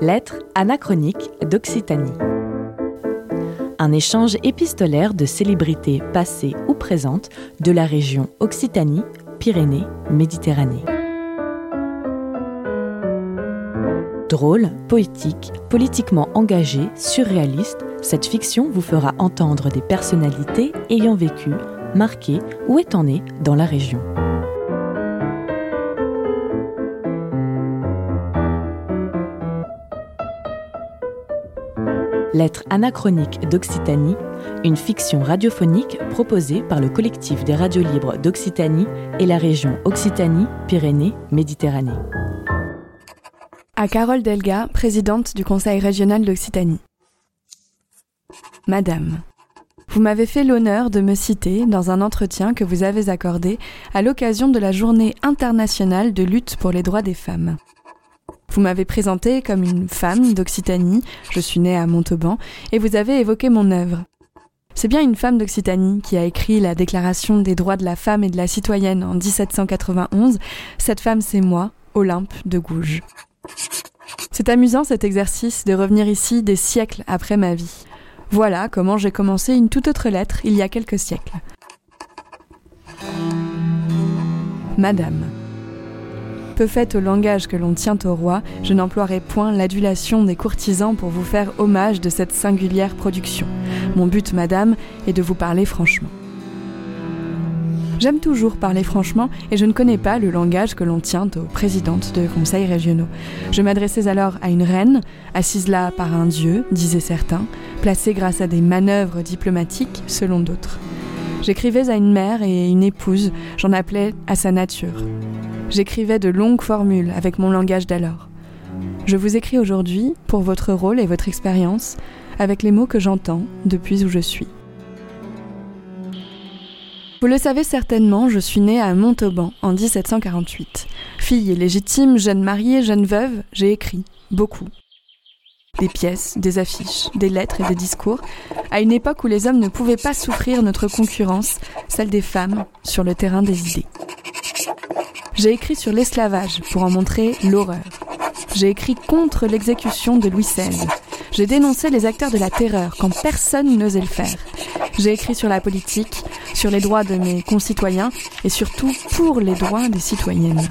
Lettres anachroniques d'Occitanie. Un échange épistolaire de célébrités passées ou présentes de la région Occitanie, Pyrénées, Méditerranée. Drôle, poétique, politiquement engagée, surréaliste, cette fiction vous fera entendre des personnalités ayant vécu, marqué ou étant nées dans la région. Lettres anachroniques d'Occitanie, une fiction radiophonique proposée par le collectif des radios libres d'Occitanie et la région Occitanie-Pyrénées-Méditerranée. À Carole Delga, présidente du Conseil régional d'Occitanie. Madame, vous m'avez fait l'honneur de me citer dans un entretien que vous avez accordé à l'occasion de la Journée internationale de lutte pour les droits des femmes. Vous m'avez présenté comme une femme d'Occitanie, je suis née à Montauban, et vous avez évoqué mon œuvre. C'est bien une femme d'Occitanie qui a écrit la Déclaration des droits de la femme et de la citoyenne en 1791. Cette femme, c'est moi, Olympe de Gouges. C'est amusant cet exercice de revenir ici des siècles après ma vie. Voilà comment j'ai commencé une toute autre lettre il y a quelques siècles. Madame peu faite au langage que l'on tient au roi, je n'emploierai point l'adulation des courtisans pour vous faire hommage de cette singulière production. Mon but, madame, est de vous parler franchement. J'aime toujours parler franchement et je ne connais pas le langage que l'on tient aux présidentes de conseils régionaux. Je m'adressais alors à une reine, assise là par un dieu, disaient certains, placée grâce à des manœuvres diplomatiques selon d'autres. J'écrivais à une mère et une épouse, j'en appelais à sa nature. J'écrivais de longues formules avec mon langage d'alors. Je vous écris aujourd'hui pour votre rôle et votre expérience, avec les mots que j'entends depuis où je suis. Vous le savez certainement, je suis née à Montauban en 1748. Fille légitime, jeune mariée, jeune veuve, j'ai écrit, beaucoup. Des pièces, des affiches, des lettres et des discours, à une époque où les hommes ne pouvaient pas souffrir notre concurrence, celle des femmes, sur le terrain des idées. J'ai écrit sur l'esclavage pour en montrer l'horreur. J'ai écrit contre l'exécution de Louis XVI. J'ai dénoncé les acteurs de la terreur quand personne n'osait le faire. J'ai écrit sur la politique, sur les droits de mes concitoyens et surtout pour les droits des citoyennes.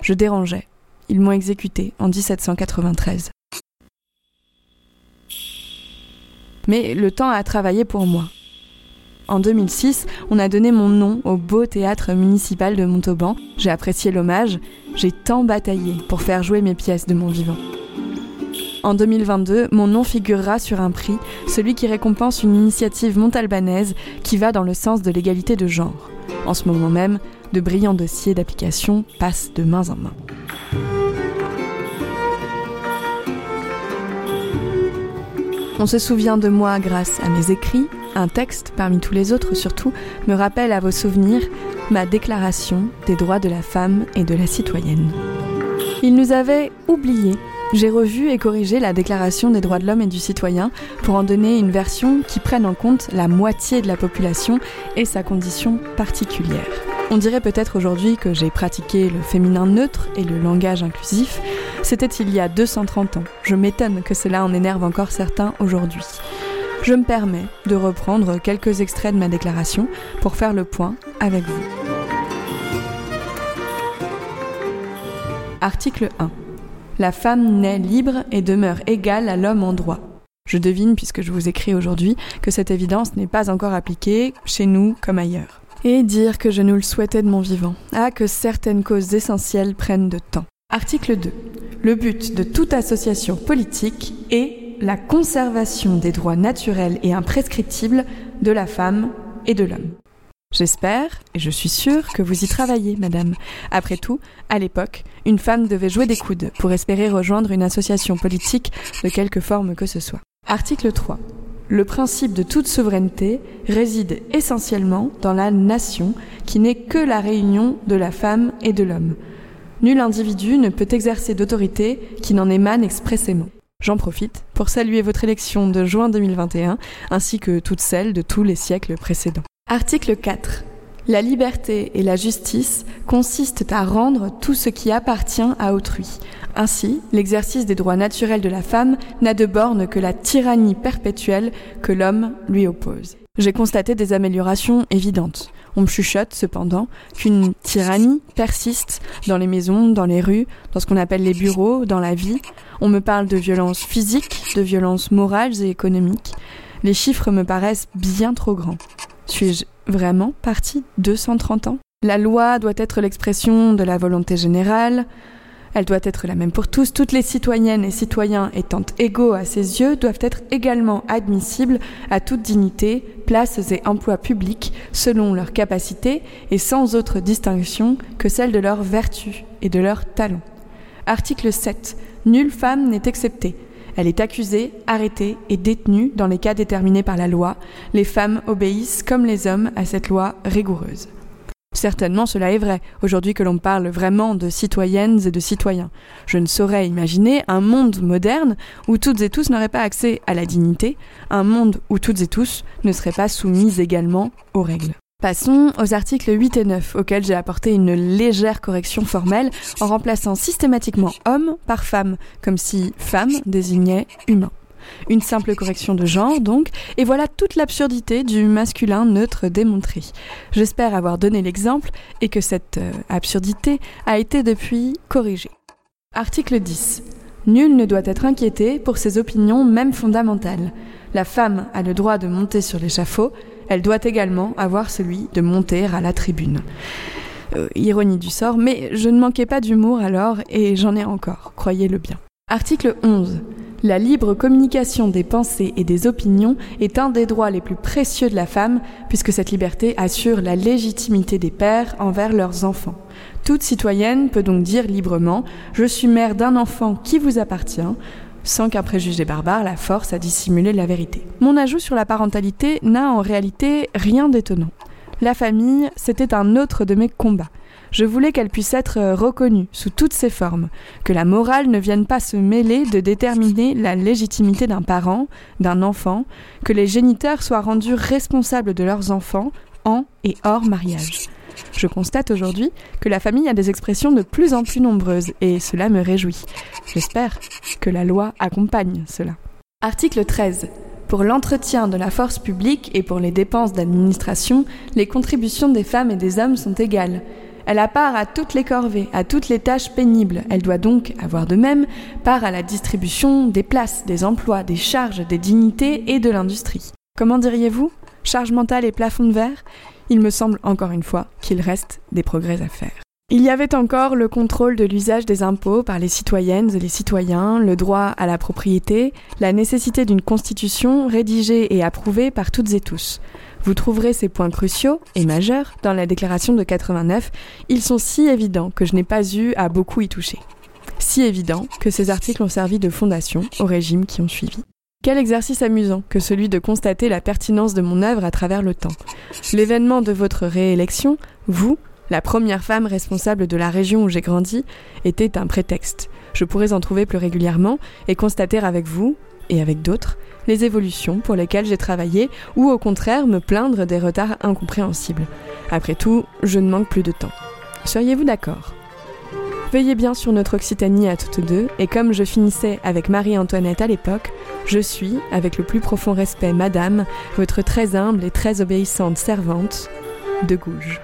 Je dérangeais. Ils m'ont exécuté en 1793. Mais le temps a travaillé pour moi. En 2006, on a donné mon nom au beau théâtre municipal de Montauban. J'ai apprécié l'hommage. J'ai tant bataillé pour faire jouer mes pièces de mon vivant. En 2022, mon nom figurera sur un prix, celui qui récompense une initiative montalbanaise qui va dans le sens de l'égalité de genre. En ce moment même, de brillants dossiers d'application passent de main en main. On se souvient de moi grâce à mes écrits, un texte, parmi tous les autres surtout, me rappelle à vos souvenirs ma déclaration des droits de la femme et de la citoyenne. Il nous avait oubliés. J'ai revu et corrigé la Déclaration des droits de l'homme et du citoyen pour en donner une version qui prenne en compte la moitié de la population et sa condition particulière. On dirait peut-être aujourd'hui que j'ai pratiqué le féminin neutre et le langage inclusif. C'était il y a 230 ans. Je m'étonne que cela en énerve encore certains aujourd'hui je me permets de reprendre quelques extraits de ma déclaration pour faire le point avec vous. Article 1. La femme naît libre et demeure égale à l'homme en droit. Je devine, puisque je vous écris aujourd'hui, que cette évidence n'est pas encore appliquée chez nous comme ailleurs. Et dire que je nous le souhaitais de mon vivant. Ah, que certaines causes essentielles prennent de temps. Article 2. Le but de toute association politique est la conservation des droits naturels et imprescriptibles de la femme et de l'homme. J'espère, et je suis sûre, que vous y travaillez, madame. Après tout, à l'époque, une femme devait jouer des coudes pour espérer rejoindre une association politique de quelque forme que ce soit. Article 3. Le principe de toute souveraineté réside essentiellement dans la nation, qui n'est que la réunion de la femme et de l'homme. Nul individu ne peut exercer d'autorité qui n'en émane expressément. J'en profite pour saluer votre élection de juin 2021 ainsi que toutes celles de tous les siècles précédents. Article 4. La liberté et la justice consistent à rendre tout ce qui appartient à autrui. Ainsi, l'exercice des droits naturels de la femme n'a de borne que la tyrannie perpétuelle que l'homme lui oppose. J'ai constaté des améliorations évidentes. On me chuchote cependant qu'une tyrannie persiste dans les maisons, dans les rues, dans ce qu'on appelle les bureaux, dans la vie. On me parle de violences physiques, de violences morales et économiques. Les chiffres me paraissent bien trop grands. Suis-je vraiment parti 230 ans? La loi doit être l'expression de la volonté générale, elle doit être la même pour tous. Toutes les citoyennes et citoyens étant égaux à ses yeux doivent être également admissibles à toute dignité, places et emplois publics selon leurs capacités et sans autre distinction que celle de leur vertu et de leur talent. Article 7. Nulle femme n'est exceptée. Elle est accusée, arrêtée et détenue dans les cas déterminés par la loi. Les femmes obéissent comme les hommes à cette loi rigoureuse. Certainement cela est vrai, aujourd'hui que l'on parle vraiment de citoyennes et de citoyens. Je ne saurais imaginer un monde moderne où toutes et tous n'auraient pas accès à la dignité, un monde où toutes et tous ne seraient pas soumis également aux règles. Passons aux articles 8 et 9, auxquels j'ai apporté une légère correction formelle en remplaçant systématiquement homme par femme, comme si femme désignait humain. Une simple correction de genre, donc, et voilà toute l'absurdité du masculin neutre démontré. J'espère avoir donné l'exemple et que cette euh, absurdité a été depuis corrigée. Article 10. Nul ne doit être inquiété pour ses opinions même fondamentales. La femme a le droit de monter sur l'échafaud, elle doit également avoir celui de monter à la tribune. Euh, ironie du sort, mais je ne manquais pas d'humour alors et j'en ai encore, croyez-le bien. Article 11. La libre communication des pensées et des opinions est un des droits les plus précieux de la femme, puisque cette liberté assure la légitimité des pères envers leurs enfants. Toute citoyenne peut donc dire librement Je suis mère d'un enfant qui vous appartient, sans qu'un préjugé barbare la force à dissimuler la vérité. Mon ajout sur la parentalité n'a en réalité rien d'étonnant. La famille, c'était un autre de mes combats. Je voulais qu'elle puisse être euh, reconnue sous toutes ses formes, que la morale ne vienne pas se mêler de déterminer la légitimité d'un parent, d'un enfant, que les géniteurs soient rendus responsables de leurs enfants en et hors mariage. Je constate aujourd'hui que la famille a des expressions de plus en plus nombreuses et cela me réjouit. J'espère que la loi accompagne cela. Article 13. Pour l'entretien de la force publique et pour les dépenses d'administration, les contributions des femmes et des hommes sont égales. Elle a part à toutes les corvées, à toutes les tâches pénibles. Elle doit donc avoir de même part à la distribution des places, des emplois, des charges, des dignités et de l'industrie. Comment diriez-vous? Charge mentale et plafond de verre? Il me semble encore une fois qu'il reste des progrès à faire. Il y avait encore le contrôle de l'usage des impôts par les citoyennes et les citoyens, le droit à la propriété, la nécessité d'une constitution rédigée et approuvée par toutes et tous. Vous trouverez ces points cruciaux et majeurs dans la déclaration de 89. Ils sont si évidents que je n'ai pas eu à beaucoup y toucher. Si évidents que ces articles ont servi de fondation aux régimes qui ont suivi. Quel exercice amusant que celui de constater la pertinence de mon œuvre à travers le temps. L'événement de votre réélection, vous, la première femme responsable de la région où j'ai grandi, était un prétexte. Je pourrais en trouver plus régulièrement et constater avec vous, et avec d'autres, les évolutions pour lesquelles j'ai travaillé ou au contraire me plaindre des retards incompréhensibles. Après tout, je ne manque plus de temps. Seriez-vous d'accord? Veillez bien sur notre Occitanie à toutes deux, et comme je finissais avec Marie-Antoinette à l'époque, je suis, avec le plus profond respect, Madame, votre très humble et très obéissante servante, de Gouges.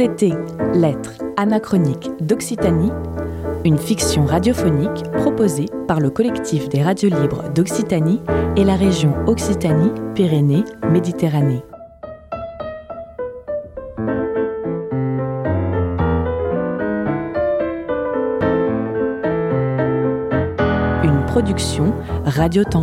C'était Lettres anachroniques d'Occitanie, une fiction radiophonique proposée par le collectif des radios libres d'Occitanie et la région Occitanie-Pyrénées-Méditerranée. Une production Radio Temps.